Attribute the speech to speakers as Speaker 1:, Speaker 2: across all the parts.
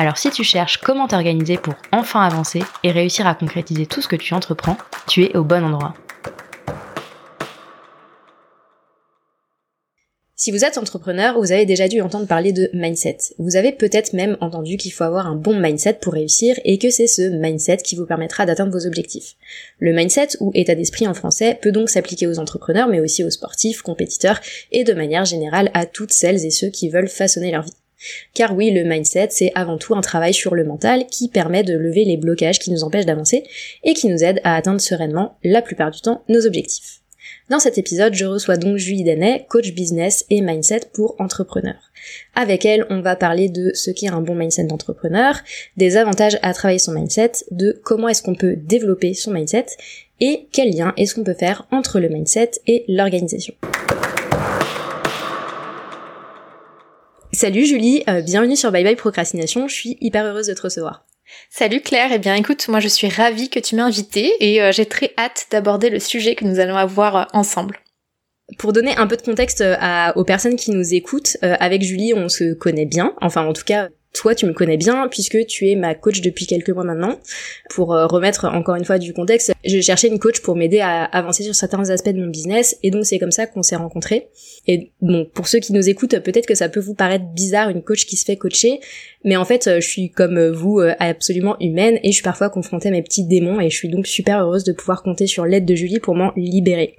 Speaker 1: Alors si tu cherches comment t'organiser pour enfin avancer et réussir à concrétiser tout ce que tu entreprends, tu es au bon endroit.
Speaker 2: Si vous êtes entrepreneur, vous avez déjà dû entendre parler de mindset. Vous avez peut-être même entendu qu'il faut avoir un bon mindset pour réussir et que c'est ce mindset qui vous permettra d'atteindre vos objectifs. Le mindset, ou état d'esprit en français, peut donc s'appliquer aux entrepreneurs mais aussi aux sportifs, compétiteurs et de manière générale à toutes celles et ceux qui veulent façonner leur vie. Car oui, le mindset, c'est avant tout un travail sur le mental qui permet de lever les blocages qui nous empêchent d'avancer et qui nous aide à atteindre sereinement, la plupart du temps, nos objectifs. Dans cet épisode, je reçois donc Julie Danet, coach business et mindset pour entrepreneurs. Avec elle, on va parler de ce qu'est un bon mindset d'entrepreneur, des avantages à travailler son mindset, de comment est-ce qu'on peut développer son mindset et quel lien est-ce qu'on peut faire entre le mindset et l'organisation. Salut Julie, euh, bienvenue sur Bye Bye Procrastination, je suis hyper heureuse de te recevoir.
Speaker 3: Salut Claire, eh bien écoute, moi je suis ravie que tu m'aies invitée et euh, j'ai très hâte d'aborder le sujet que nous allons avoir euh, ensemble.
Speaker 2: Pour donner un peu de contexte aux personnes qui nous écoutent, avec Julie on se connaît bien, enfin en tout cas toi, tu me connais bien puisque tu es ma coach depuis quelques mois maintenant. Pour euh, remettre encore une fois du contexte, je cherchais une coach pour m'aider à avancer sur certains aspects de mon business et donc c'est comme ça qu'on s'est rencontrés. Et bon, pour ceux qui nous écoutent, peut-être que ça peut vous paraître bizarre une coach qui se fait coacher, mais en fait, euh, je suis comme vous euh, absolument humaine et je suis parfois confrontée à mes petits démons et je suis donc super heureuse de pouvoir compter sur l'aide de Julie pour m'en libérer.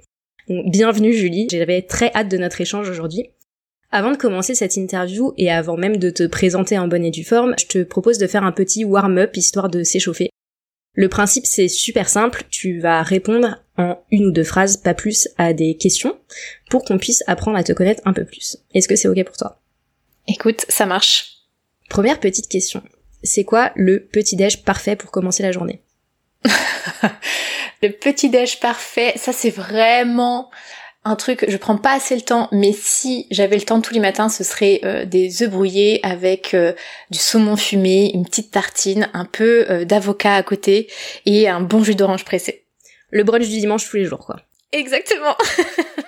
Speaker 2: Bienvenue Julie, j'avais très hâte de notre échange aujourd'hui. Avant de commencer cette interview et avant même de te présenter en bonne et due forme, je te propose de faire un petit warm-up histoire de s'échauffer. Le principe c'est super simple, tu vas répondre en une ou deux phrases, pas plus, à des questions pour qu'on puisse apprendre à te connaître un peu plus. Est-ce que c'est ok pour toi?
Speaker 3: Écoute, ça marche.
Speaker 2: Première petite question. C'est quoi le petit-déj parfait pour commencer la journée?
Speaker 3: Le petit-déj parfait, ça c'est vraiment un truc, je prends pas assez le temps, mais si j'avais le temps tous les matins, ce serait euh, des œufs brouillés avec euh, du saumon fumé, une petite tartine, un peu euh, d'avocat à côté et un bon jus d'orange pressé.
Speaker 2: Le brunch du dimanche tous les jours, quoi.
Speaker 3: Exactement.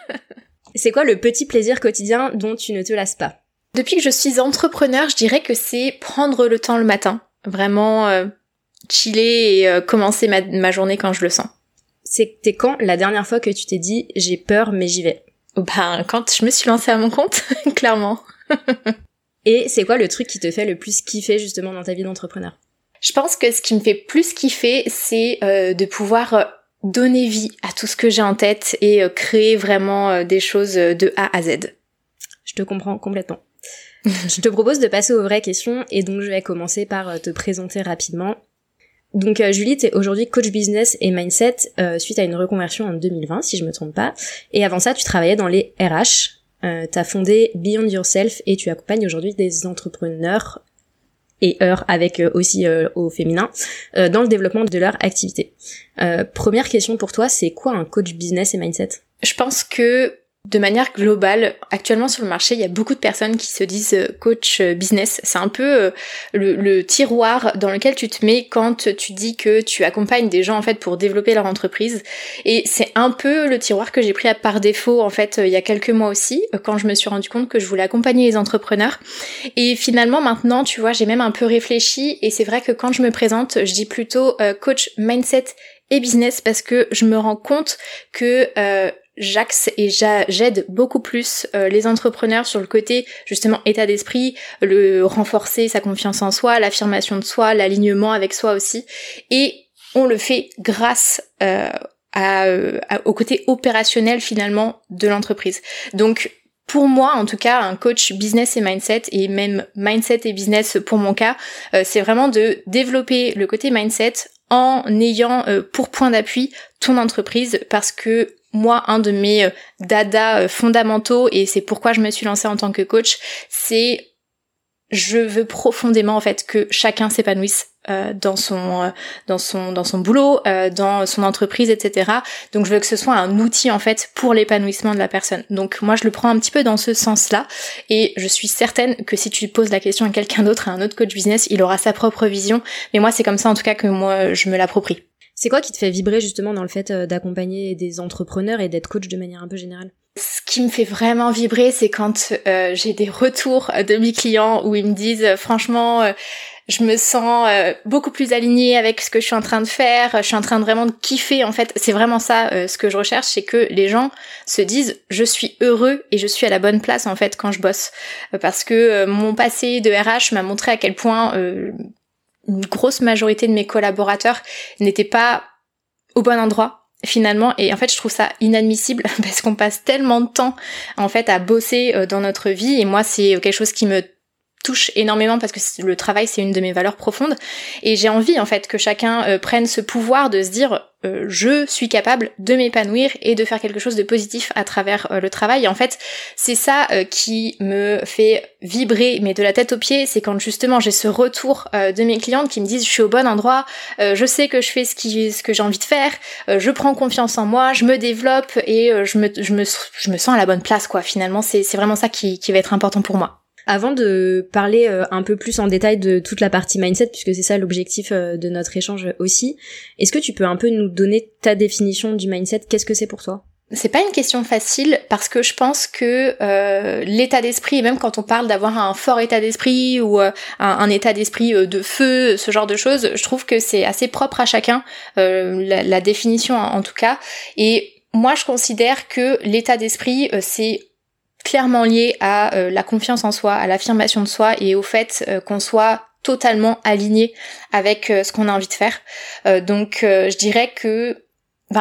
Speaker 2: c'est quoi le petit plaisir quotidien dont tu ne te lasses pas?
Speaker 3: Depuis que je suis entrepreneur, je dirais que c'est prendre le temps le matin, vraiment chiller et commencer ma journée quand je le sens.
Speaker 2: C'était quand la dernière fois que tu t'es dit j'ai peur mais j'y vais
Speaker 3: Ben quand je me suis lancée à mon compte, clairement.
Speaker 2: Et c'est quoi le truc qui te fait le plus kiffer justement dans ta vie d'entrepreneur?
Speaker 3: Je pense que ce qui me fait plus kiffer, c'est euh, de pouvoir euh, donner vie à tout ce que j'ai en tête et euh, créer vraiment des choses de A à Z.
Speaker 2: Je te comprends complètement. je te propose de passer aux vraies questions et donc je vais commencer par te présenter rapidement. Donc euh, Julie, tu es aujourd'hui coach business et mindset euh, suite à une reconversion en 2020, si je me trompe pas. Et avant ça, tu travaillais dans les RH. Euh, tu as fondé Beyond Yourself et tu accompagnes aujourd'hui des entrepreneurs et heures avec euh, aussi au féminin dans le développement de leur activité. première question pour toi, c'est quoi un coach business et mindset?
Speaker 3: Je pense que de manière globale, actuellement sur le marché, il y a beaucoup de personnes qui se disent euh, coach euh, business. C'est un peu euh, le, tiroir dans lequel tu te mets quand tu dis que tu accompagnes des gens en fait pour développer leur entreprise. Et c'est un peu le tiroir que j'ai pris par défaut en fait il y a quelques mois aussi, quand je me suis rendu compte que je voulais accompagner les entrepreneurs. Et finalement maintenant, tu vois, j'ai même un peu réfléchi et c'est vrai que quand je me présente, je dis plutôt coach mindset et business parce que je me rends compte que j'axe et j'aide beaucoup plus euh, les entrepreneurs sur le côté justement état d'esprit, le renforcer sa confiance en soi, l'affirmation de soi, l'alignement avec soi aussi. Et on le fait grâce euh, euh, au côté opérationnel finalement de l'entreprise. Donc pour moi, en tout cas, un coach business et mindset, et même mindset et business pour mon cas, c'est vraiment de développer le côté mindset en ayant pour point d'appui ton entreprise parce que moi, un de mes euh, dada euh, fondamentaux, et c'est pourquoi je me suis lancée en tant que coach, c'est je veux profondément en fait que chacun s'épanouisse euh, dans son dans son dans son boulot, dans son entreprise, etc. Donc je veux que ce soit un outil en fait pour l'épanouissement de la personne. Donc moi je le prends un petit peu dans ce sens-là et je suis certaine que si tu poses la question à quelqu'un d'autre, à un autre coach business, il aura sa propre vision. Mais moi c'est comme ça en tout cas que moi je me l'approprie.
Speaker 2: C'est quoi qui te fait vibrer justement dans le fait d'accompagner des entrepreneurs et d'être coach de manière un peu générale?
Speaker 3: Ce qui me fait vraiment vibrer, c'est quand euh, j'ai des retours de mes clients où ils me disent euh, franchement, euh, je me sens beaucoup plus alignée avec ce que je suis en train de faire, je suis en train de vraiment de kiffer en fait. C'est vraiment ça ce que je recherche, c'est que les gens se disent je suis heureux et je suis à la bonne place en fait quand je bosse. parce que mon passé de RH m'a montré à quel point une grosse majorité de mes collaborateurs n'étaient pas au bon endroit finalement. Et en fait je trouve ça inadmissible parce qu'on passe tellement de temps en fait à bosser euh, dans notre vie. Et moi c'est quelque chose qui me touche énormément parce que le travail c'est une de mes valeurs profondes et j'ai envie en fait que chacun euh, prenne ce pouvoir de se dire euh, je suis capable de m'épanouir et de faire quelque chose de positif à travers euh, le travail. Et en fait, c'est ça qui me fait vibrer, mais de la tête aux pieds, c'est quand justement j'ai ce retour de mes clientes qui me disent je suis au bon endroit, je sais que je fais ce, qui, ce que j'ai envie de faire, je prends confiance en moi, je me développe et je, me, je, me, je me sens à la bonne place quoi. Finalement, c'est vraiment ça qui, qui va être important pour moi.
Speaker 2: Avant de parler euh, un peu plus en détail de toute la partie mindset, puisque c'est ça l'objectif euh, de notre échange aussi, est-ce que tu peux un peu nous donner ta définition du mindset? Qu'est-ce que c'est pour toi?
Speaker 3: C'est pas une question facile parce que je pense que euh, l'état d'esprit, même quand on parle d'avoir un fort état d'esprit ou un, état d'esprit de feu, ce genre de choses, je trouve que c'est assez propre à chacun, la, définition en, tout cas. Et moi, je considère que l'état d'esprit, c'est clairement lié à euh, la confiance en soi, à l'affirmation de soi et au fait euh, qu'on soit totalement aligné avec euh, ce qu'on a envie de faire. donc je dirais que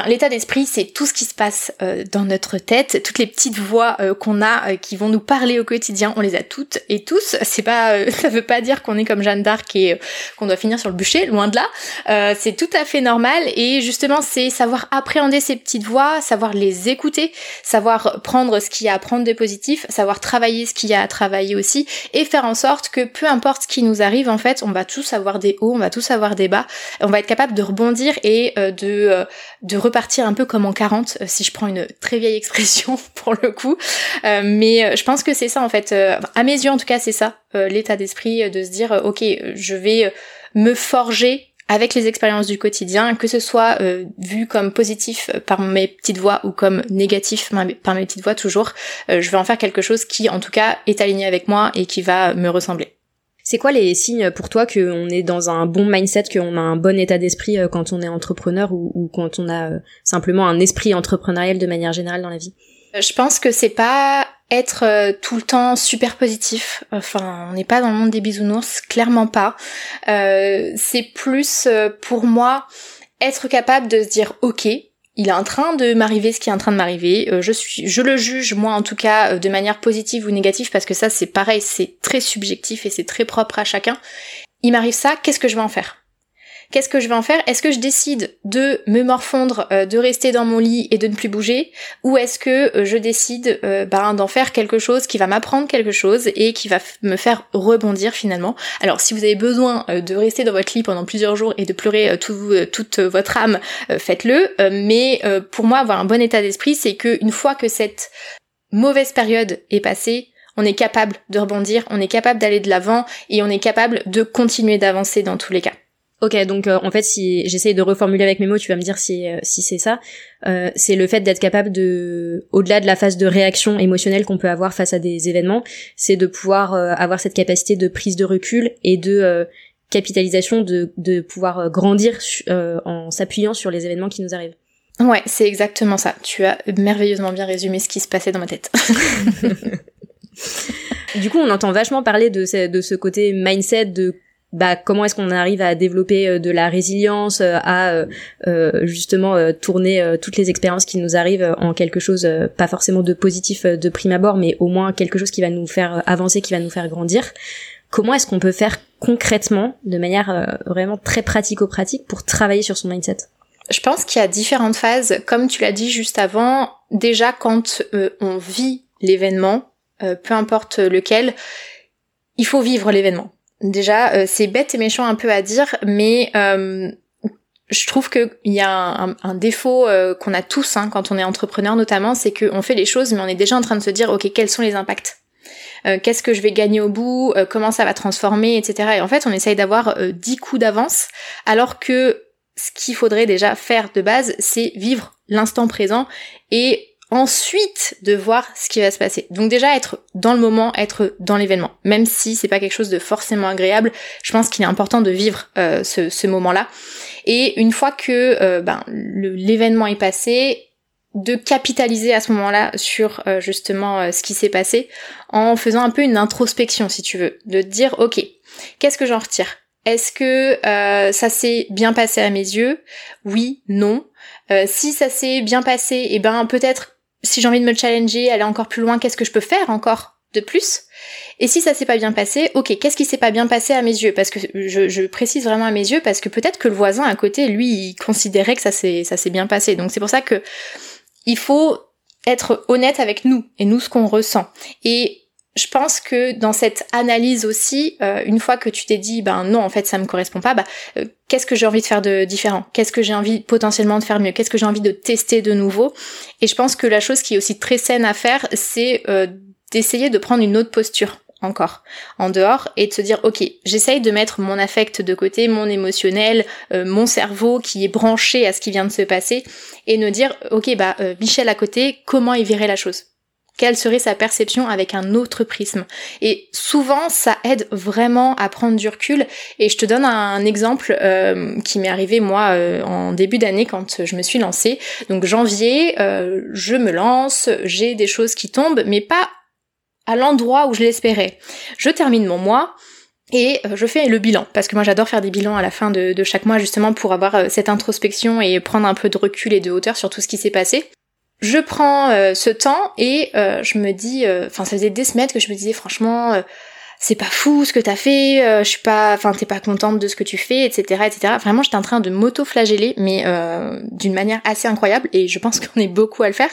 Speaker 3: l'état d'esprit, c'est tout ce qui se passe euh, dans notre tête, toutes les petites voix euh, qu'on a euh, qui vont nous parler au quotidien, on les a toutes et tous. C'est pas, ça veut pas dire qu'on est comme Jeanne d'Arc et qu'on doit finir sur le bûcher, loin de là. c'est tout à fait normal et justement, c'est savoir appréhender ces petites voix, savoir les écouter, savoir prendre ce qu'il y a à prendre de positif, savoir travailler ce qu'il y a à travailler aussi et faire en sorte que peu importe ce qui nous arrive, en fait, on va tous avoir des hauts, on va tous avoir des bas, on va être capable de rebondir et de de repartir un peu comme en 40, euh, si je prends une très vieille expression pour le coup. Euh, mais euh, je pense que c'est ça en fait. à mes yeux en tout cas, c'est ça l'état d'esprit de se dire ok, je vais me forger avec les expériences du quotidien, que ce soit vu comme positif par mes petites voix ou comme négatif par mes petites voix toujours, je vais en faire quelque chose qui en tout cas est aligné avec moi et qui va me ressembler.
Speaker 2: C'est quoi les signes pour toi qu'on est dans un bon mindset, qu'on a un bon état d'esprit euh, quand on est entrepreneur ou, quand on a euh, simplement un esprit entrepreneurial de manière générale dans la vie?
Speaker 3: Euh, Je pense que c'est pas être tout le temps super positif. Enfin, on n'est pas dans le monde des bisounours, clairement pas. c'est plus pour moi être capable de se dire ok, il est en train de m'arriver ce qui est en train de m'arriver. Euh, je suis, je le juge moi en tout cas euh, de manière positive ou négative parce que ça c'est pareil, c'est très subjectif et c'est très propre à chacun. Il m'arrive ça, qu'est-ce que je vais en faire? Qu'est-ce que je vais en faire? Est-ce que je décide de me morfondre, euh, de rester dans mon lit et de ne plus bouger? Ou est-ce que euh, je décide euh, ben, d'en faire quelque chose qui va m'apprendre quelque chose et qui va me faire rebondir finalement? Alors si vous avez besoin de rester dans votre lit pendant plusieurs jours et de pleurer tout, toute votre âme, faites-le. mais pour moi, avoir un bon état d'esprit, c'est qu'une fois que cette mauvaise période est passée, on est capable de rebondir, on est capable d'aller de l'avant et on est capable de continuer d'avancer dans tous les cas.
Speaker 2: Ok, donc euh, en fait, si j'essaye de reformuler avec mes mots, tu vas me dire si euh, si c'est ça. Euh, c'est le fait d'être capable de, au-delà de la phase de réaction émotionnelle qu'on peut avoir face à des événements, c'est de pouvoir avoir cette capacité de prise de recul et de capitalisation, de de pouvoir grandir en s'appuyant sur les événements qui nous arrivent.
Speaker 3: Ouais, c'est exactement ça. Tu as merveilleusement bien résumé ce qui se passait dans ma tête.
Speaker 2: du coup, on entend vachement parler de ce, de ce côté mindset, de bah, comment est-ce qu'on arrive à développer euh, de la résilience, euh, à euh, justement tourner toutes les expériences qui nous arrivent en quelque chose, pas forcément de positif de prime abord, mais au moins quelque chose qui va nous faire avancer, qui va nous faire grandir. Comment est-ce qu'on peut faire concrètement, de manière vraiment très pratico-pratique, pour travailler sur son mindset?
Speaker 3: Je pense qu'il y a différentes phases. Comme tu l'as dit juste avant, déjà quand on vit l'événement, peu importe lequel, il faut vivre l'événement. Déjà, euh, c'est bête et méchant un peu à dire, mais euh, je trouve qu'il y a un, défaut euh, qu'on a tous hein, quand on est entrepreneur notamment, c'est qu'on fait les choses, mais on est déjà en train de se dire, ok, quels sont les impacts? Qu'est-ce que je vais gagner au bout? Comment ça va transformer, etc. Et en fait, on essaye d'avoir dix coups d'avance, alors que ce qu'il faudrait déjà faire de base, c'est vivre l'instant présent et ensuite de voir ce qui va se passer. Donc déjà être dans le moment, être dans l'événement, même si c'est pas quelque chose de forcément agréable, je pense qu'il est important de vivre euh, ce, moment-là. Et une fois que euh, ben, l'événement est passé, de capitaliser à ce moment-là sur euh, justement ce qui s'est passé en faisant un peu une introspection si tu veux, de dire ok, qu'est-ce que j'en retire? Est-ce que ça s'est bien passé à mes yeux? Oui, non. si ça s'est bien passé, et eh ben peut-être si j'ai envie de me challenger, aller encore plus loin, qu'est-ce que je peux faire encore de plus? Et si ça s'est pas bien passé, ok, qu'est-ce qui s'est pas bien passé à mes yeux? Parce que je, précise vraiment à mes yeux, parce que peut-être que le voisin à côté, lui, il considérait que ça s'est ça s'est bien passé. Donc c'est pour ça que il faut être honnête avec nous et nous ce qu'on ressent. Et je pense que dans cette analyse aussi, euh, une fois que tu t'es dit, ben non, en fait, ça me correspond pas, bah, euh, qu'est-ce que j'ai envie de faire de différent? Qu'est-ce que j'ai envie potentiellement de faire mieux? Qu'est-ce que j'ai envie de tester de nouveau? Et je pense que la chose qui est aussi très saine à faire, c'est euh, d'essayer de prendre une autre posture encore en dehors et de se dire ok j'essaye de mettre mon affect de côté mon émotionnel mon cerveau qui est branché à ce qui vient de se passer et de dire ok bah Michel à côté comment il verrait la chose? Quelle serait sa perception avec un autre prisme. Et souvent, ça aide vraiment à prendre du recul. Et je te donne un exemple euh, qui m'est arrivé moi euh, en début d'année quand je me suis lancée. Donc janvier, euh, je me lance, j'ai des choses qui tombent, mais pas à l'endroit où je l'espérais. Je termine mon mois. Et je fais le bilan, parce que moi j'adore faire des bilans à la fin de, de chaque mois justement pour avoir cette introspection et prendre un peu de recul et de hauteur sur tout ce qui s'est passé je prends euh, ce temps et euh, je me dis, euh, enfin ça faisait des semaines que je me disais franchement, c'est pas fou ce que t'as fait, je suis pas, enfin t'es pas contente de ce que tu fais, etc., etc. Vraiment j'étais en train de m'auto-flageller, mais d'une manière assez incroyable et je pense qu'on est beaucoup à le faire.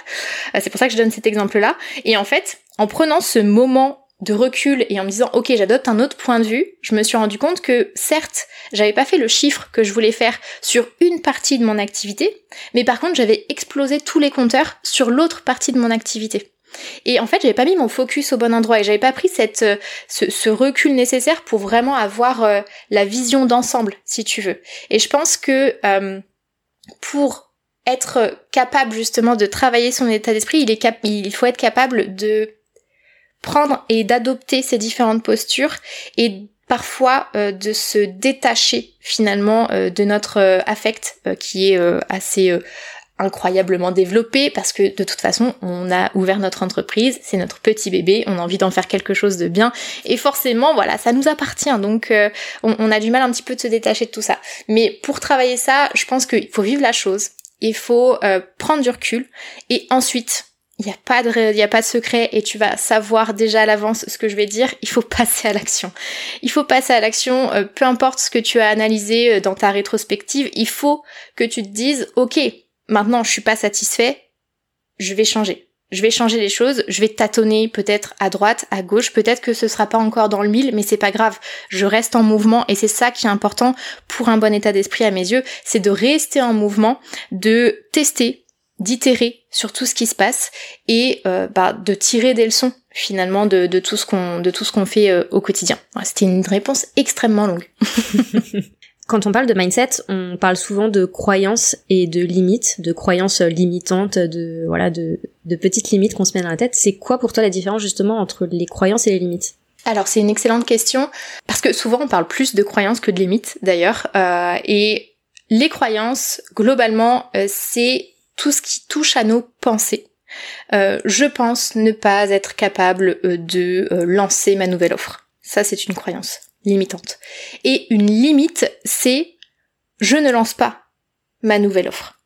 Speaker 3: c'est pour ça que je donne cet exemple-là. Et en fait, en prenant ce moment de recul et en me disant ok j'adopte un autre point de vue, je me suis rendu compte que certes j'avais pas fait le chiffre que je voulais faire sur une partie de mon activité, mais par contre j'avais explosé tous les compteurs sur l'autre partie de mon activité. Et en fait, j'avais pas mis mon focus au bon endroit et j'avais pas pris cette, euh, ce, recul nécessaire pour vraiment avoir euh, la vision d'ensemble, si tu veux. Et je pense que euh, pour être capable justement de travailler son état d'esprit, il, est il faut être capable de prendre et d'adopter ces différentes postures et parfois euh, de se détacher finalement euh, de notre euh, affect qui est assez incroyablement développé parce que de toute façon on a ouvert notre entreprise, c'est notre petit bébé, on a envie d'en faire quelque chose de bien et forcément voilà ça nous appartient donc on, on, a du mal un petit peu de se détacher de tout ça. Mais pour travailler ça, je pense qu'il faut vivre la chose, il faut prendre du recul et ensuite il n'y a pas de a pas de secret et tu vas savoir déjà à l'avance ce que je vais dire, il faut passer à l'action. Il faut passer à l'action euh, peu importe ce que tu as analysé euh, dans ta rétrospective, il faut que tu te dises OK, maintenant je suis pas satisfait, je vais changer. Je vais changer les choses, je vais tâtonner peut-être à droite, à gauche, peut-être que ce sera pas encore dans le mille, mais c'est pas grave. Je reste en mouvement et c'est ça qui est important pour un bon état d'esprit à mes yeux, c'est de rester en mouvement, de tester, d'itérer sur tout ce qui se passe et euh, bah, de tirer des leçons finalement de, de tout ce qu'on de tout ce qu'on fait euh, au quotidien. C'était une réponse extrêmement longue.
Speaker 2: Quand on parle de mindset, on parle souvent de croyances et de limites, de croyances limitantes, de voilà, de, de petites limites qu'on se met dans la tête. C'est quoi pour toi la différence justement entre les croyances et les limites?
Speaker 3: Alors c'est une excellente question parce que souvent on parle plus de croyances que de limites d'ailleurs euh, et les croyances globalement c'est tout ce qui touche à nos pensées. Euh, je pense ne pas être capable euh, de euh, lancer ma nouvelle offre. Ça, c'est une croyance limitante. Et une limite, c'est je ne lance pas ma nouvelle offre.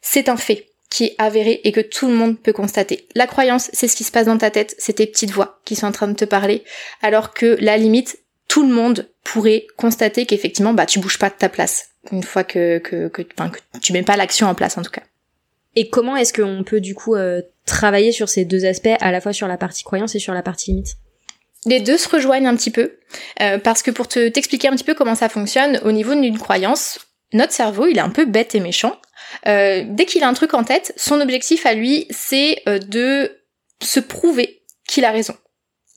Speaker 3: C'est un fait qui est avéré et que tout le monde peut constater. La croyance, c'est ce qui se passe dans ta tête, c'est tes petites voix qui sont en train de te parler, alors que la limite, tout le monde pourrait constater qu'effectivement, bah, tu bouges pas de ta place une fois que, que, que, que tu mets pas l'action en place en tout cas.
Speaker 2: Et comment est-ce qu'on peut du coup euh, travailler sur ces deux aspects, à la fois sur la partie croyance et sur la partie limite?
Speaker 3: Les deux se rejoignent un petit peu, parce que pour te t'expliquer un petit peu comment ça fonctionne, au niveau d'une croyance, notre cerveau, il est un peu bête et méchant. dès qu'il a un truc en tête, son objectif à lui, c'est de se prouver qu'il a raison.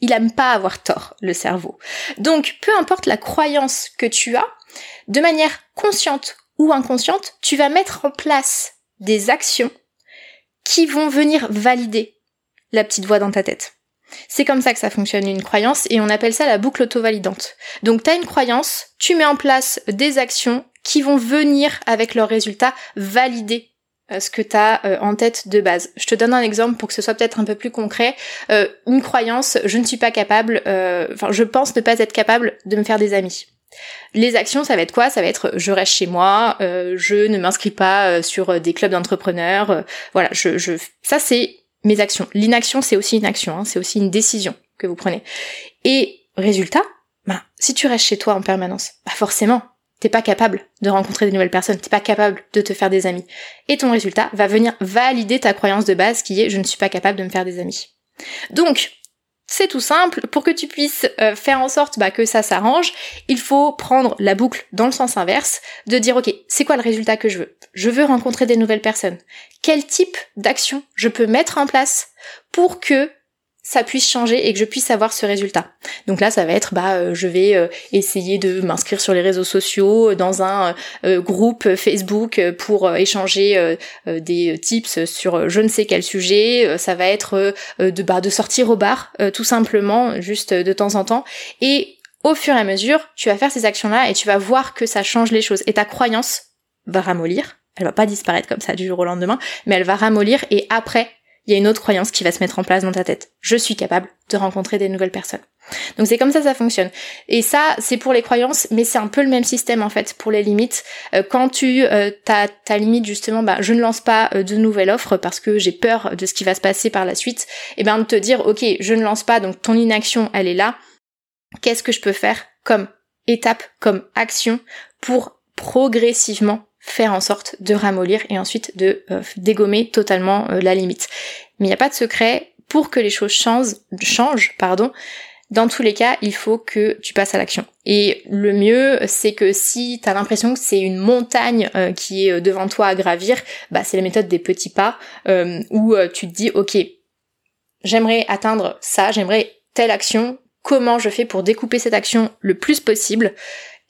Speaker 3: Il aime pas avoir tort, le cerveau. Donc, peu importe la croyance que tu as, de manière consciente ou inconsciente, tu vas mettre en place des actions qui vont venir valider la petite voix dans ta tête. C'est comme ça que ça fonctionne une croyance et on appelle ça la boucle auto-validante. Donc tu as une croyance, tu mets en place des actions qui vont venir avec leurs résultats valider euh, ce que tu as euh, en tête de base. Je te donne un exemple pour que ce soit peut-être un peu plus concret. Euh, une croyance, je ne suis pas capable, enfin je pense ne pas être capable de me faire des amis. Les actions, ça va être quoi? Ça va être je reste chez moi, je ne m'inscris pas sur des clubs d'entrepreneurs. voilà, je, ça c'est mes actions. L'inaction, c'est aussi une action, hein, c'est aussi une décision que vous prenez. Et résultat, bah, si tu restes chez toi en permanence, bah forcément, t'es pas capable de rencontrer de nouvelles personnes, t'es pas capable de te faire des amis. Et ton résultat va venir valider ta croyance de base qui est je ne suis pas capable de me faire des amis. Donc, c'est tout simple, pour que tu puisses euh, faire en sorte bah, que ça s'arrange, il faut prendre la boucle dans le sens inverse, de dire ok, c'est quoi le résultat que je veux? Je veux rencontrer des nouvelles personnes. Quel type d'action je peux mettre en place pour que ça puisse changer et que je puisse avoir ce résultat. Donc là, ça va être, bah, euh, je vais euh, essayer de m'inscrire sur les réseaux sociaux, euh, dans un groupe Facebook pour échanger des tips sur je ne sais quel sujet. ça va être de, bah, de sortir au bar, tout simplement, juste de temps en temps. Et au fur et à mesure, tu vas faire ces actions-là et tu vas voir que ça change les choses. Et ta croyance va ramollir. Elle va pas disparaître comme ça du jour au lendemain, mais elle va ramollir et après, il y a une autre croyance qui va se mettre en place dans ta tête. Je suis capable de rencontrer des nouvelles personnes. Donc c'est comme ça ça fonctionne. Et ça, c'est pour les croyances, mais c'est un peu le même système en fait pour les limites. Euh, quand tu euh, ta ta limite justement, bah je ne lance pas euh, de nouvelles offres parce que j'ai peur de ce qui va se passer par la suite. Et eh ben de te dire ok, je ne lance pas, donc ton inaction elle est là. Qu'est-ce que je peux faire comme étape, comme action pour progressivement faire en sorte de ramollir et ensuite de euh, dégommer totalement euh, la limite. Mais il n'y a pas de secret pour que les choses changent, changent pardon, dans tous les cas, il faut que tu passes à l'action. Et le mieux, c'est que si tu as l'impression que c'est une montagne euh, qui est devant toi à gravir, bah c'est la méthode des petits pas, où tu te dis, ok, j'aimerais atteindre ça, j'aimerais telle action, comment je fais pour découper cette action le plus possible,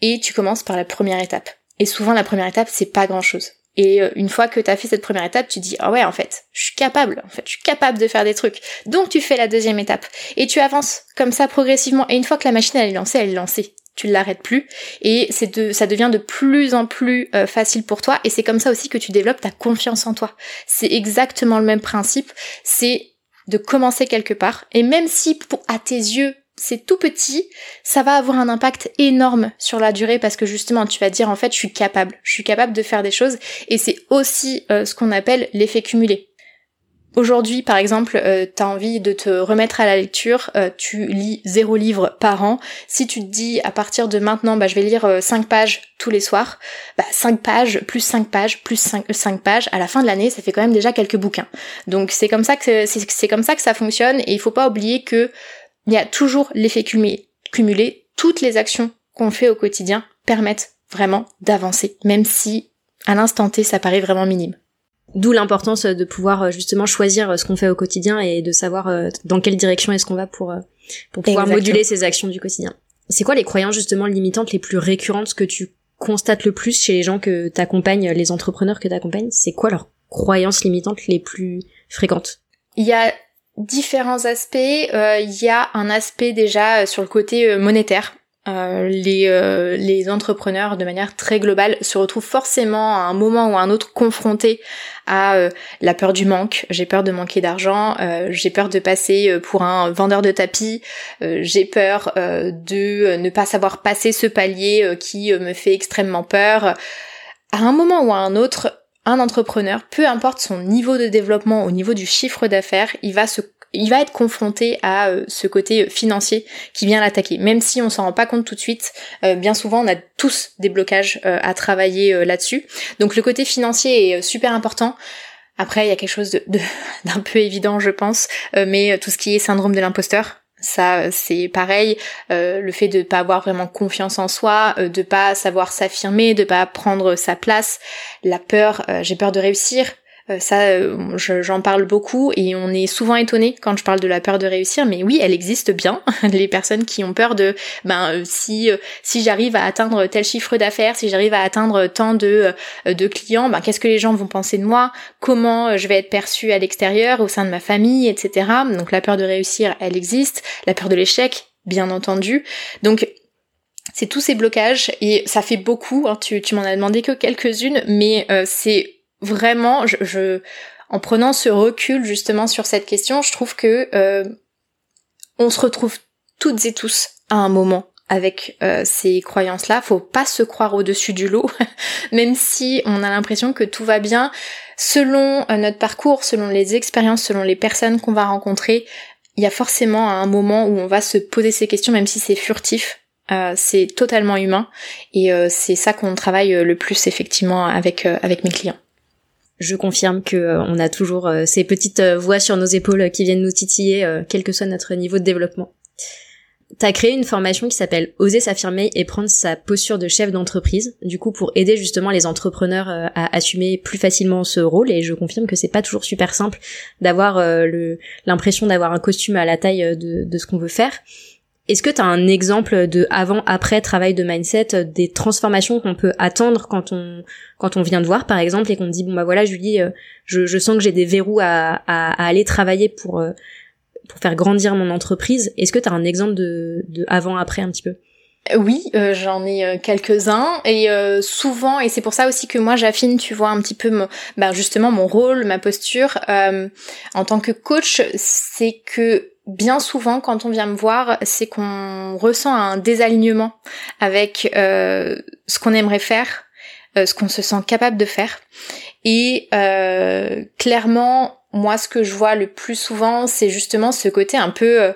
Speaker 3: et tu commences par la première étape. Et souvent, la première étape, c'est pas grand chose. Et euh, une fois que t'as fait cette première étape, tu dis, ah ouais, en fait, je suis capable, en fait, je suis capable de faire des trucs. Donc tu fais la deuxième étape. Et tu avances comme ça progressivement. Et une fois que la machine, elle est lancée, elle est lancée. Tu ne l'arrêtes plus. Et c'est de, ça devient de plus en plus euh, facile pour toi. Et c'est comme ça aussi que tu développes ta confiance en toi. C'est exactement le même principe. C'est de commencer quelque part. Et même si, pour, à tes yeux, c'est tout petit, ça va avoir un impact énorme sur la durée parce que justement tu vas dire en fait je suis capable, je suis capable de faire des choses et c'est aussi euh, ce qu'on appelle l'effet cumulé. Aujourd'hui, par exemple, euh, tu as envie de te remettre à la lecture, euh, tu lis zéro livre par an. Si tu te dis à partir de maintenant, bah, je vais lire 5 pages tous les soirs, bah, 5 pages, plus 5 pages, plus 5, 5 pages, à la fin de l'année, ça fait quand même déjà quelques bouquins. Donc c'est comme ça que c'est comme ça que ça fonctionne et il faut pas oublier que il y a toujours l'effet cumulé. Toutes les actions qu'on fait au quotidien permettent vraiment d'avancer, même si à l'instant T ça paraît vraiment minime.
Speaker 2: D'où l'importance de pouvoir euh, justement choisir euh, ce qu'on fait au quotidien et de savoir euh, dans quelle direction est-ce qu'on va pour, pour pouvoir moduler ces actions du quotidien. C'est quoi les croyances justement limitantes les plus récurrentes que tu constates le plus chez les gens que t'accompagnes, les entrepreneurs que t'accompagnes? C'est quoi leurs croyances limitantes les plus fréquentes?
Speaker 3: Il y a différents aspects. Euh, il y a un aspect déjà euh, sur le côté euh, monétaire. les, les entrepreneurs de manière très globale se retrouvent forcément à un moment ou à un autre confrontés à la peur du manque. J'ai peur de manquer d'argent, j'ai peur de passer pour un vendeur de tapis, j'ai peur de ne pas savoir passer ce palier qui me fait extrêmement peur. À un moment ou à un autre, un entrepreneur, peu importe son niveau de développement au niveau du chiffre d'affaires, il va se il va être confronté à euh, ce côté financier qui vient l'attaquer. Même si on s'en rend pas compte tout de suite, euh, bien souvent on a tous des blocages euh, à travailler là-dessus. Donc le côté financier est super important. Après, il y a quelque chose de, d'un peu évident, je pense, mais tout ce qui est syndrome de l'imposteur, Ça, c'est pareil, euh, le fait de pas avoir vraiment confiance en soi, euh, de pas savoir s'affirmer, de pas prendre sa place, la peur, euh, j'ai peur de réussir, ça, euh, j'en parle beaucoup et on est souvent étonné quand je parle de la peur de réussir, mais oui, elle existe bien. Les personnes qui ont peur de, ben, euh, si si j'arrive à atteindre tel chiffre d'affaires, si j'arrive à atteindre tant de de clients, ben qu'est-ce que les gens vont penser de moi? Comment je vais être perçue à l'extérieur, au sein de ma famille, etc. Donc la peur de réussir, elle existe. La peur de l'échec, bien entendu. Donc c'est tous ces blocages et ça fait beaucoup. Hein, tu, tu m'en as demandé que quelques-unes, mais c'est vraiment, je, en prenant ce recul justement sur cette question, je trouve que euh, on se retrouve toutes et tous à un moment avec euh, ces croyances-là. Faut pas se croire au-dessus du lot, même si on a l'impression que tout va bien. Selon euh, notre parcours, selon les expériences, selon les personnes qu'on va rencontrer, il y a forcément un moment où on va se poser ces questions, même si c'est furtif. c'est totalement humain et c'est ça qu'on travaille le plus effectivement avec avec mes clients
Speaker 2: je confirme que euh, on a toujours euh, ces petites euh, voix sur nos épaules qui viennent nous titiller, quel que soit notre niveau de développement. T'as créé une formation qui s'appelle Oser s'affirmer et prendre sa posture de chef d'entreprise, du coup pour aider justement les entrepreneurs à assumer plus facilement ce rôle. Et je confirme que c'est pas toujours super simple d'avoir l'impression d'avoir un costume à la taille de, de ce qu'on veut faire. Est-ce que tu as un exemple de avant-après travail de mindset, euh, des transformations qu'on peut attendre quand on quand on vient de voir par exemple et qu'on dit bon bah voilà Julie, euh, je, sens que j'ai des verrous à, à, aller travailler pour euh, pour faire grandir mon entreprise. Est-ce que tu as un exemple de, de avant-après un petit peu?
Speaker 3: Oui, j'en ai quelques-uns et souvent et c'est pour ça aussi que moi j'affine, tu vois un petit peu bah, justement mon rôle, ma posture en tant que coach, c'est que bien souvent quand on vient me voir, c'est qu'on ressent un désalignement avec euh, ce qu'on aimerait faire, euh, ce qu'on se sent capable de faire. Et euh, clairement, moi, ce que je vois le plus souvent, c'est justement ce côté un peu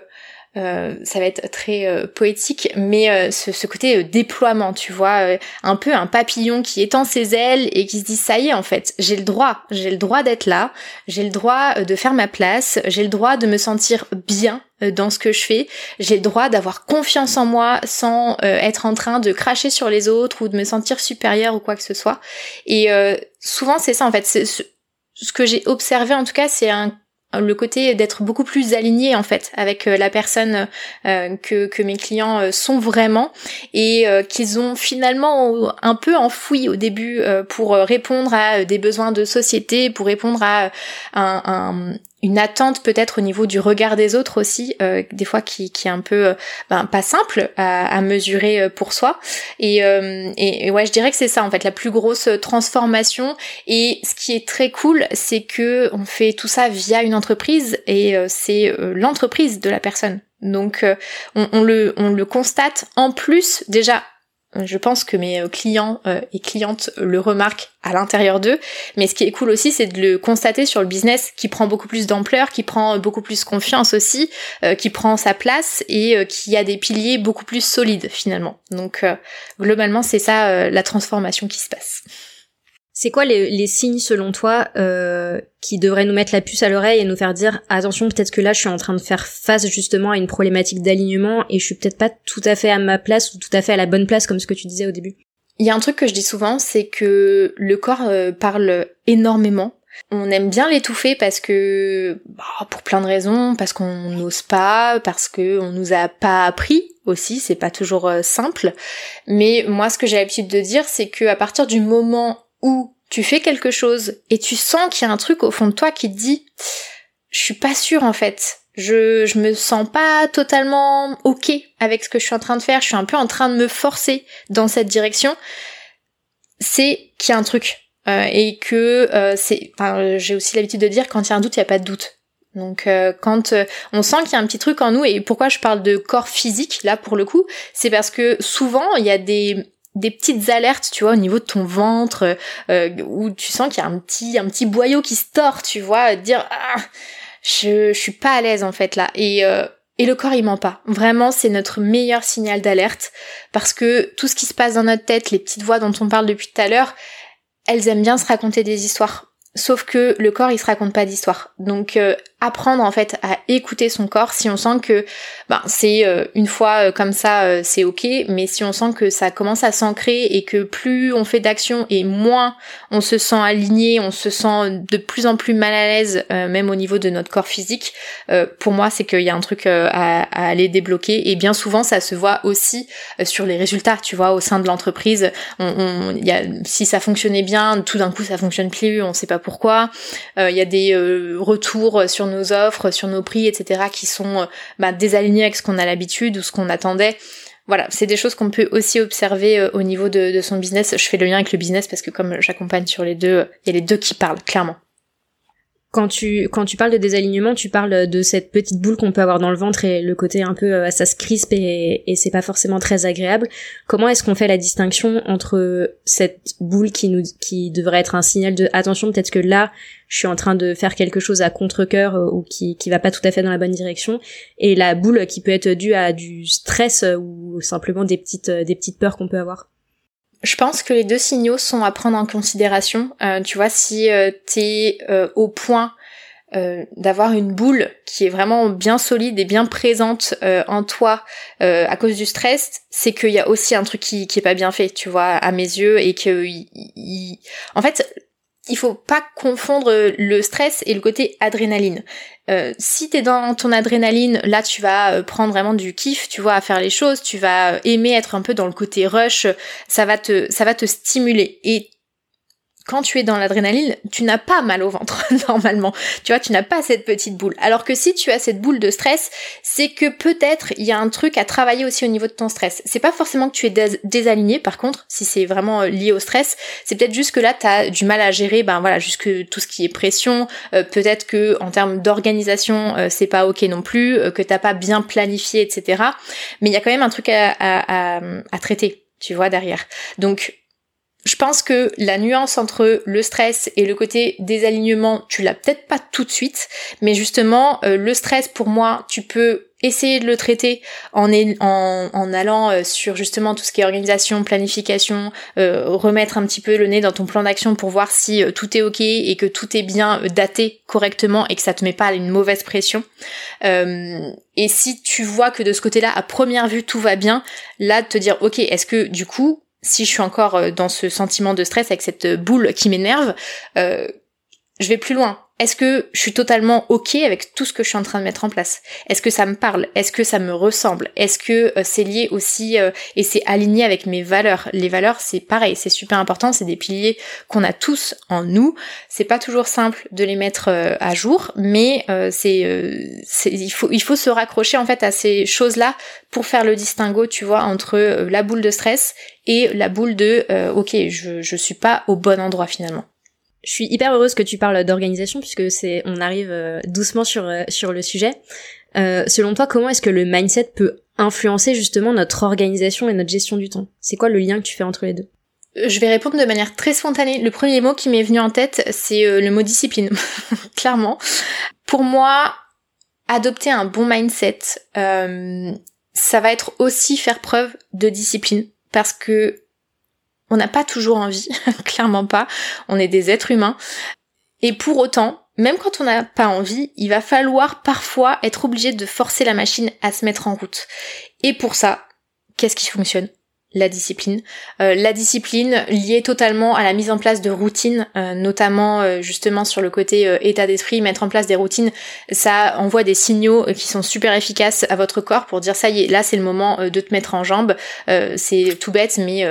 Speaker 3: euh, ça va être très euh, poétique, mais euh, ce, côté déploiement, tu vois, un peu un papillon qui étend ses ailes et qui se dit ça y est en fait, j'ai le droit, j'ai le droit d'être là, j'ai le droit de faire ma place, j'ai le droit de me sentir bien dans ce que je fais, j'ai le droit d'avoir confiance en moi sans être en train de cracher sur les autres ou de me sentir supérieure ou quoi que ce soit. Et souvent c'est ça en fait, ce que j'ai observé en tout cas, c'est un le côté d'être beaucoup plus aligné en fait avec euh, la personne euh, que, que mes clients euh, sont vraiment et qu'ils ont finalement un peu enfoui au début pour répondre à des besoins de société, pour répondre à un, un une attente peut-être au niveau du regard des autres aussi, euh, des fois qui, qui est un peu euh, ben, pas simple à, à, mesurer euh, pour soi. Et, et, ouais, je dirais que c'est ça en fait la plus grosse transformation. Et ce qui est très cool, c'est que on fait tout ça via une entreprise et c'est l'entreprise de la personne. Donc on, on, le, on le constate en plus déjà je pense que mes euh, clients euh, et clientes le remarquent à l'intérieur d'eux, mais ce qui est cool aussi, c'est de le constater sur le business qui prend beaucoup plus d'ampleur, qui prend beaucoup plus confiance aussi, euh, qui prend sa place et qui a des piliers beaucoup plus solides finalement. Donc globalement, c'est ça la transformation qui se passe.
Speaker 2: C'est quoi les, signes selon toi euh, qui devraient nous mettre la puce à l'oreille et nous faire dire attention peut-être que là je suis en train de faire face justement à une problématique d'alignement et je suis peut-être pas tout à fait à ma place ou tout à fait à la bonne place comme ce que tu disais au début?
Speaker 3: Il y a un truc que je dis souvent, c'est que le corps euh, parle énormément. On aime bien l'étouffer parce que bah, pour plein de raisons, parce qu'on n'ose pas, parce que on nous a pas appris aussi, c'est pas toujours euh, simple. Mais moi, ce que j'ai l'habitude de dire, c'est que à partir du moment où tu fais quelque chose et tu sens qu'il y a un truc au fond de toi qui te dit je suis pas sûre en fait. Je, je me sens pas totalement ok avec ce que je suis en train de faire, je suis un peu en train de me forcer dans cette direction. C'est qu'il y a un truc. Euh, et que euh, c'est enfin, j'ai aussi l'habitude de dire quand il y a un doute, il n'y a pas de doute. Donc euh, quand on sent qu'il y a un petit truc en nous et pourquoi je parle de corps physique là pour le coup, c'est parce que souvent il y a des des petites alertes, tu vois, au niveau de ton ventre, euh, où tu sens qu'il y a un petit, un petit boyau qui se tord, tu vois, dire ah, je, je suis pas à l'aise en fait là. Et, euh, et le corps il ment pas. Vraiment, c'est notre meilleur signal d'alerte parce que tout ce qui se passe dans notre tête, les petites voix dont on parle depuis tout à l'heure, elles aiment bien se raconter des histoires. Sauf que le corps, il se raconte pas d'histoire. Donc euh, apprendre en fait à écouter son corps si on sent que ben, c'est euh, une fois euh, comme ça c'est ok mais si on sent que ça commence à s'ancrer et que plus on fait d'action et moins on se sent aligné on se sent de plus en plus mal à l'aise même au niveau de notre corps physique pour moi c'est qu'il y a un truc à, aller débloquer. Et bien souvent ça se voit aussi sur les résultats tu vois au sein de l'entreprise. On, y a, si ça fonctionnait bien tout d'un coup ça fonctionne plus on sait pas pourquoi. Il y a des retours sur nos offres, sur nos prix, etc., qui sont euh, bah, désalignés avec ce qu'on a l'habitude ou ce qu'on attendait. Voilà, c'est des choses qu'on peut aussi observer euh, au niveau de, de, son business. Je fais le lien avec le business parce que comme j'accompagne sur les deux, il y a les deux qui parlent, clairement.
Speaker 2: Quand tu, quand tu parles de désalignement, tu parles de cette petite boule qu'on peut avoir dans le ventre et le côté un peu, euh, ça se crispe et, c'est pas forcément très agréable. Comment est-ce qu'on fait la distinction entre cette boule qui nous, qui devrait être un signal de attention, peut-être que là, je suis en train de faire quelque chose à contre-cœur euh, ou qui, qui va pas tout à fait dans la bonne direction, et la boule qui peut être due à du stress ou simplement des petites, des petites peurs qu'on peut avoir?
Speaker 3: Je pense que les deux signaux sont à prendre en considération. Euh, tu vois, si euh, tu es euh, au point d'avoir une boule qui est vraiment bien solide et bien présente en toi à cause du stress, c'est qu'il y a aussi un truc qui, qui est pas bien fait, tu vois, à mes yeux, et que, en fait, il faut pas confondre le stress et le côté adrénaline. Euh, si t'es dans ton adrénaline, là tu vas euh, prendre vraiment du kiff, tu vois, à faire les choses, tu vas euh, aimer être un peu dans le côté rush, ça va te, ça va te stimuler. Quand tu es dans l'adrénaline, tu n'as pas mal au ventre normalement. Tu vois, tu n'as pas cette petite boule. Alors que si tu as cette boule de stress, c'est que peut-être il y a un truc à travailler aussi au niveau de ton stress. C'est pas forcément que tu es désaligné par contre, si c'est vraiment euh, lié au stress, c'est peut-être juste que là tu as du mal à gérer ben voilà, jusque tout ce qui est pression, euh, peut-être que en termes d'organisation, euh, c'est pas OK non plus, que t'as pas bien planifié etc. Mais il y a quand même un truc à, à, à traiter, tu vois derrière. Donc je pense que la nuance entre le stress et le côté désalignement, tu l'as peut-être pas tout de suite, mais justement, euh, le stress pour moi, tu peux essayer de le traiter en, en, en, allant euh, sur justement tout ce qui est organisation, planification, euh, remettre un petit peu le nez dans ton plan d'action pour voir si tout est ok et que tout est bien daté correctement et que ça te met pas une mauvaise pression. et si tu vois que de ce côté-là, à première vue, tout va bien, là, de te dire ok, est-ce que du coup, si je suis encore euh, dans ce sentiment de stress avec cette boule qui m'énerve, euh, je vais plus loin. Est-ce que je suis totalement ok avec tout ce que je suis en train de mettre en place? Est-ce que ça me parle? Est-ce que ça me ressemble? Est-ce que euh, c'est lié aussi et c'est aligné avec mes valeurs? Les valeurs, c'est pareil, c'est super important, c'est des piliers qu'on a tous en nous. C'est pas toujours simple de les mettre à jour, mais c'est, il faut il faut se raccrocher en fait à ces choses-là pour faire le distinguo, tu vois, entre la boule de stress et la boule de euh, ok je, je suis pas au bon endroit finalement.
Speaker 2: Je suis hyper heureuse que tu parles d'organisation puisque c'est on arrive euh, doucement sur euh, sur le sujet. selon toi, comment est-ce que le mindset peut influencer justement notre organisation et notre gestion du temps? C'est quoi le lien que tu fais entre les deux?
Speaker 3: Je vais répondre de manière très spontanée. Le premier mot qui m'est venu en tête, c'est le mot discipline. Clairement. Pour moi, adopter un bon mindset, ça va être aussi faire preuve de discipline parce que on n'a pas toujours envie, clairement pas. On est des êtres humains. Et pour autant, même quand on n'a pas envie, il va falloir parfois être obligé de forcer la machine à se mettre en route. Et pour ça, qu'est-ce qui fonctionne? La discipline. Euh, la discipline liée totalement à la mise en place de routines, euh, notamment euh, justement sur le côté état d'esprit, mettre en place des routines, ça envoie des signaux qui sont super efficaces à votre corps pour dire ça y est, là c'est le moment de te mettre en jambe. c'est tout bête, mais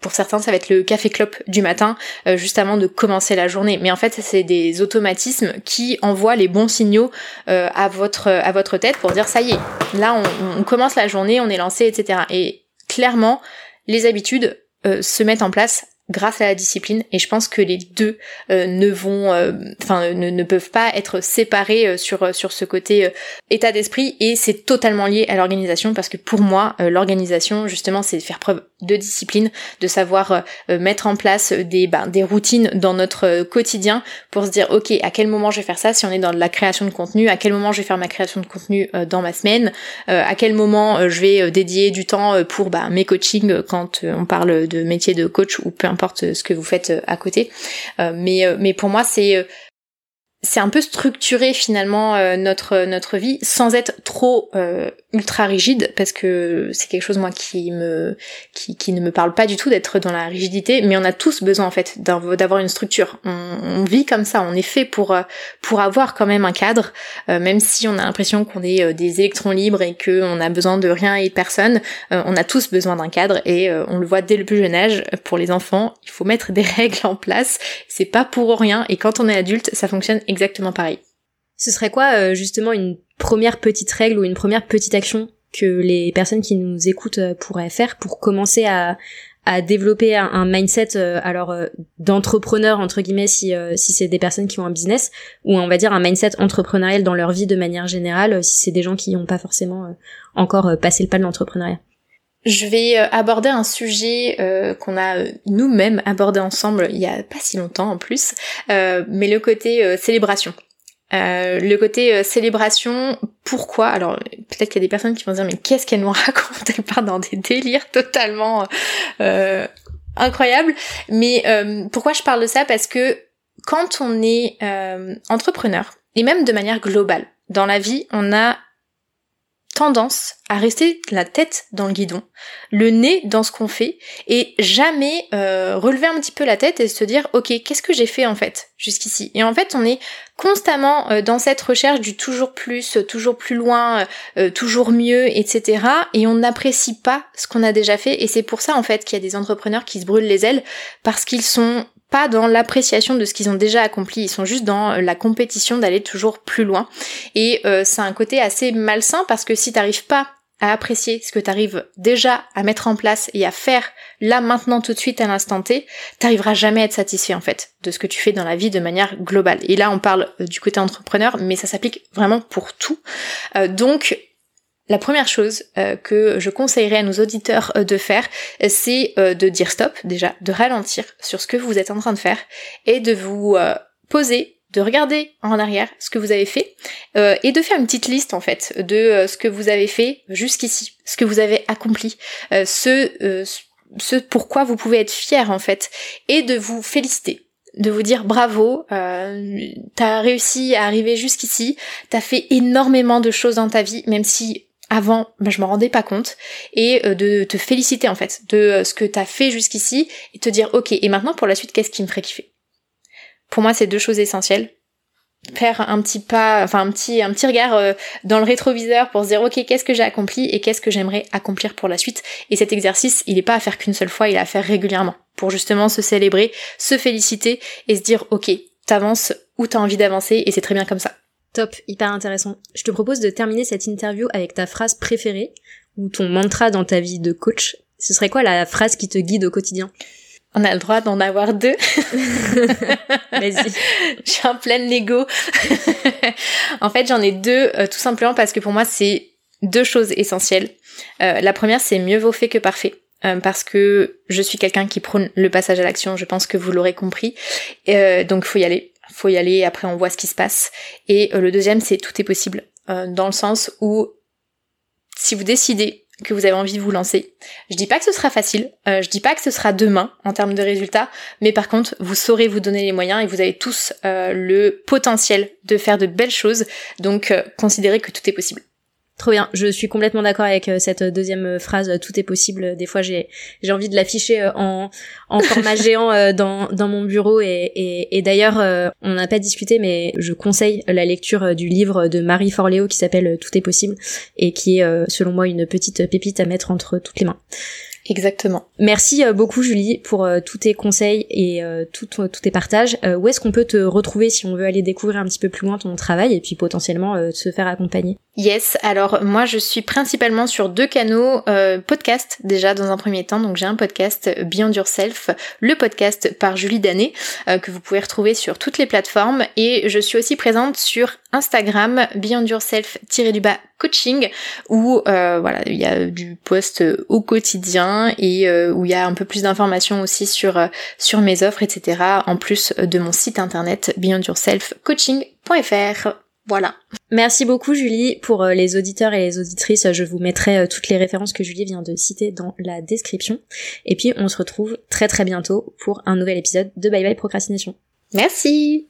Speaker 3: pour certains ça va être le café clope du matin, juste avant de commencer la journée. Mais en fait c'est des automatismes qui envoient les bons signaux à votre à votre tête pour dire ça y est, là on, commence la journée, on est lancé, etc. Et clairement, les habitudes euh, se mettent en place grâce à la discipline. Et je pense que les deux euh, ne vont euh, enfin ne, peuvent pas être séparés sur sur ce côté état d'esprit. Et c'est totalement lié à l'organisation parce que pour moi l'organisation justement c'est faire preuve de discipline, de savoir mettre en place des, ben, des routines dans notre quotidien pour se dire ok à quel moment je vais faire ça si on est dans la création de contenu, à quel moment je vais faire ma création de contenu dans ma semaine, à quel moment je vais dédier du temps pour bah, mes coachings quand on parle de métier de coach ou peu importe ce que vous faites à côté. mais, mais pour moi c'est c'est un peu structurer finalement euh, notre notre vie sans être trop euh, ultra rigide parce que c'est quelque chose moi qui me qui, qui ne me parle pas du tout d'être dans la rigidité mais on a tous besoin en fait d'avoir une structure. On, vit comme ça on est fait pour euh, pour avoir quand même un cadre même si on a l'impression qu'on est des électrons libres et que on a besoin de rien et de personne on a tous besoin d'un cadre et on le voit dès le plus jeune âge pour les enfants il faut mettre des règles en place. C'est pas pour rien et quand on est adulte ça fonctionne exactement pareil.
Speaker 2: Ce serait quoi euh, justement une première petite règle ou une première petite action que les personnes qui nous écoutent euh, pourraient faire pour commencer à, à développer un, mindset euh, alors d'entrepreneur entre guillemets si si c'est des personnes qui ont un business ou on va dire un mindset entrepreneurial dans leur vie de manière générale si c'est des gens qui n'ont pas forcément encore passé le pas de l'entrepreneuriat?
Speaker 3: Je vais euh, aborder un sujet euh, qu'on a euh, nous-mêmes abordé ensemble il y a pas si longtemps en plus, mais le côté célébration. le côté célébration, pourquoi? Alors peut-être qu'il y a des personnes qui vont dire mais qu'est-ce qu'elle nous raconte Elle part dans des délires totalement incroyables. Mais pourquoi je parle de ça? Parce que quand on est entrepreneur, et même de manière globale, dans la vie, on a tendance à rester la tête dans le guidon, le nez dans ce qu'on fait, et jamais euh, relever un petit peu la tête et se dire ok qu'est-ce que j'ai fait en fait jusqu'ici? Et en fait on est constamment euh, dans cette recherche du toujours plus, toujours plus loin, euh, toujours mieux, etc. Et on n'apprécie pas ce qu'on a déjà fait. Et c'est pour ça en fait qu'il y a des entrepreneurs qui se brûlent les ailes parce qu'ils sont pas dans l'appréciation de ce qu'ils ont déjà accompli, ils sont juste dans euh, la compétition d'aller toujours plus loin. Et euh, c'est un côté assez malsain parce que si t'arrives pas à apprécier ce que t'arrives déjà à mettre en place et à faire là maintenant tout de suite à l'instant T, t'arriveras jamais à être satisfait en fait de ce que tu fais dans la vie de manière globale. Et là on parle euh, du côté entrepreneur, mais ça s'applique vraiment pour tout. donc la première chose euh, que je conseillerais à nos auditeurs euh, de faire, c'est euh, de dire stop déjà, de ralentir sur ce que vous êtes en train de faire et de vous poser de regarder en arrière ce que vous avez fait et de faire une petite liste en fait de ce que vous avez fait jusqu'ici, ce que vous avez accompli, ce, ce pourquoi vous pouvez être fier en fait et de vous féliciter de vous dire bravo, t'as réussi à arriver jusqu'ici, t'as fait énormément de choses dans ta vie, même si avant, ben, je m'en rendais pas compte, et euh, de te féliciter en fait de euh, ce que t'as fait jusqu'ici, et te dire ok, et maintenant pour la suite, qu'est-ce qui me ferait kiffer? Pour moi, c'est deux choses essentielles. Faire un petit pas, enfin un petit, un petit regard euh, dans le rétroviseur pour se dire ok, qu'est-ce que j'ai accompli et qu'est-ce que j'aimerais accomplir pour la suite? Et cet exercice, il est pas à faire qu'une seule fois, il est à faire régulièrement pour justement se célébrer, se féliciter et se dire ok, t'avances où t'as envie d'avancer et c'est très bien comme ça.
Speaker 2: Top, hyper intéressant. Je te propose de terminer cette interview avec ta phrase préférée ou ton mantra dans ta vie de coach. Ce serait quoi la phrase qui te guide au quotidien?
Speaker 3: On a le droit d'en avoir deux.
Speaker 2: Vas-y.
Speaker 3: Je suis en pleine Lego. en fait, j'en ai deux, euh, tout simplement parce que pour moi, c'est deux choses essentielles. Euh, la première, c'est mieux vaut fait que parfait. Euh, parce que je suis quelqu'un qui prône le passage à l'action, je pense que vous l'aurez compris. donc, faut y aller faut y aller, après on voit ce qui se passe. Et euh, le deuxième, c'est tout est possible, euh, dans le sens où si vous décidez que vous avez envie de vous lancer, je dis pas que ce sera facile, euh, je dis pas que ce sera demain en termes de résultats, mais par contre, vous saurez vous donner les moyens et vous avez tous le potentiel de faire de belles choses, donc considérez que tout est possible.
Speaker 2: Trop bien, je suis complètement d'accord avec euh, cette deuxième euh, phrase. Tout est possible. Des fois, j'ai j'ai envie de l'afficher euh, en en format géant dans dans mon bureau. Et et, et d'ailleurs, on n'a pas discuté, mais je conseille la lecture du livre de Marie Forleo qui s'appelle Tout est possible et qui est selon moi une petite pépite à mettre entre toutes les mains.
Speaker 3: Exactement.
Speaker 2: Merci euh, beaucoup Julie pour euh, tous tes conseils et euh, tous tes partages. où est-ce qu'on peut te retrouver si on veut aller découvrir un petit peu plus loin ton travail et puis potentiellement se faire accompagner?
Speaker 3: Yes, alors moi je suis principalement sur deux canaux podcast déjà dans un premier temps. Donc j'ai un podcast Beyond Yourself, le podcast par Julie Danet que vous pouvez retrouver sur toutes les plateformes et je suis aussi présente sur Instagram Beyond Yourself-du-bas coaching où euh, voilà il y a du post au quotidien et euh, où il y a un peu plus d'informations aussi sur euh, sur mes offres etc en plus de mon site internet beyondyourselfcoaching.fr voilà.
Speaker 4: Merci beaucoup Julie. Pour les auditeurs et les auditrices, je vous mettrai toutes les références que Julie vient de citer dans la description. Et puis on se retrouve très très bientôt pour un nouvel épisode de Bye Bye Procrastination.
Speaker 3: Merci.